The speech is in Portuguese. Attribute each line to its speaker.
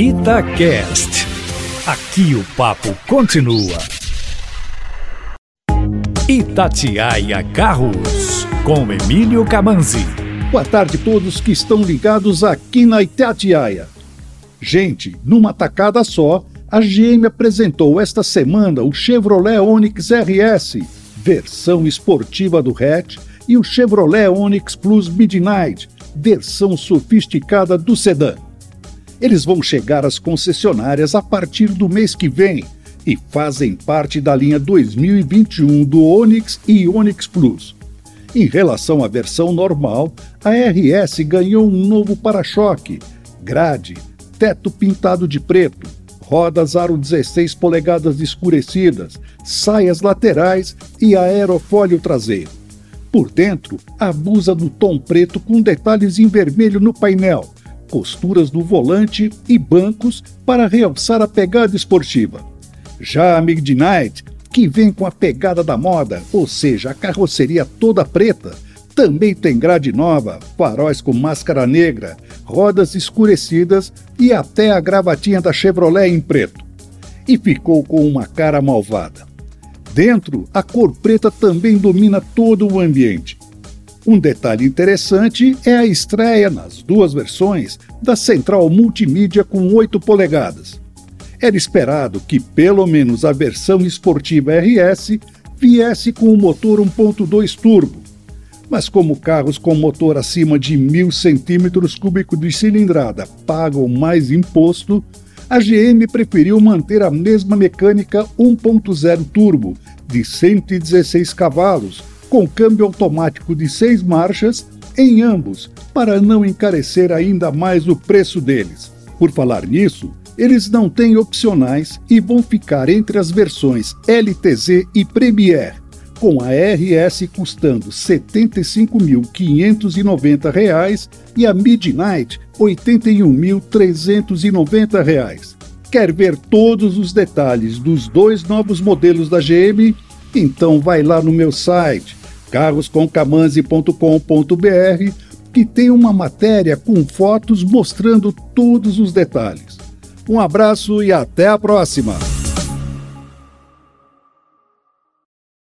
Speaker 1: Itacast. Aqui o papo continua. Itatiaia Carros, com Emílio Camanzi.
Speaker 2: Boa tarde a todos que estão ligados aqui na Itatiaia. Gente, numa tacada só, a GM apresentou esta semana o Chevrolet Onix RS, versão esportiva do hatch, e o Chevrolet Onix Plus Midnight, versão sofisticada do sedã. Eles vão chegar às concessionárias a partir do mês que vem e fazem parte da linha 2021 do Onix e Onix Plus. Em relação à versão normal, a RS ganhou um novo para-choque, grade, teto pintado de preto, rodas aro 16 polegadas escurecidas, saias laterais e aerofólio traseiro. Por dentro, abusa do tom preto com detalhes em vermelho no painel, costuras no volante e bancos para realçar a pegada esportiva. Já a Midnight, que vem com a pegada da moda, ou seja, a carroceria toda preta, também tem grade nova, faróis com máscara negra, rodas escurecidas e até a gravatinha da Chevrolet em preto. E ficou com uma cara malvada. Dentro, a cor preta também domina todo o ambiente. Um detalhe interessante é a estreia, nas duas versões, da central multimídia com 8 polegadas. Era esperado que pelo menos a versão esportiva RS viesse com o motor 1.2 turbo, mas como carros com motor acima de 1.000 centímetros cúbicos de cilindrada pagam mais imposto, a GM preferiu manter a mesma mecânica 1.0 turbo de 116 cavalos, com câmbio automático de seis marchas em ambos, para não encarecer ainda mais o preço deles. Por falar nisso, eles não têm opcionais e vão ficar entre as versões LTZ e Premier, com a RS custando R$ 75.590 e a Midnight R$ 81.390. Quer ver todos os detalhes dos dois novos modelos da GM? Então vai lá no meu site carroscomcamanzi.com.br que tem uma matéria com fotos mostrando todos os detalhes. Um abraço e até a próxima!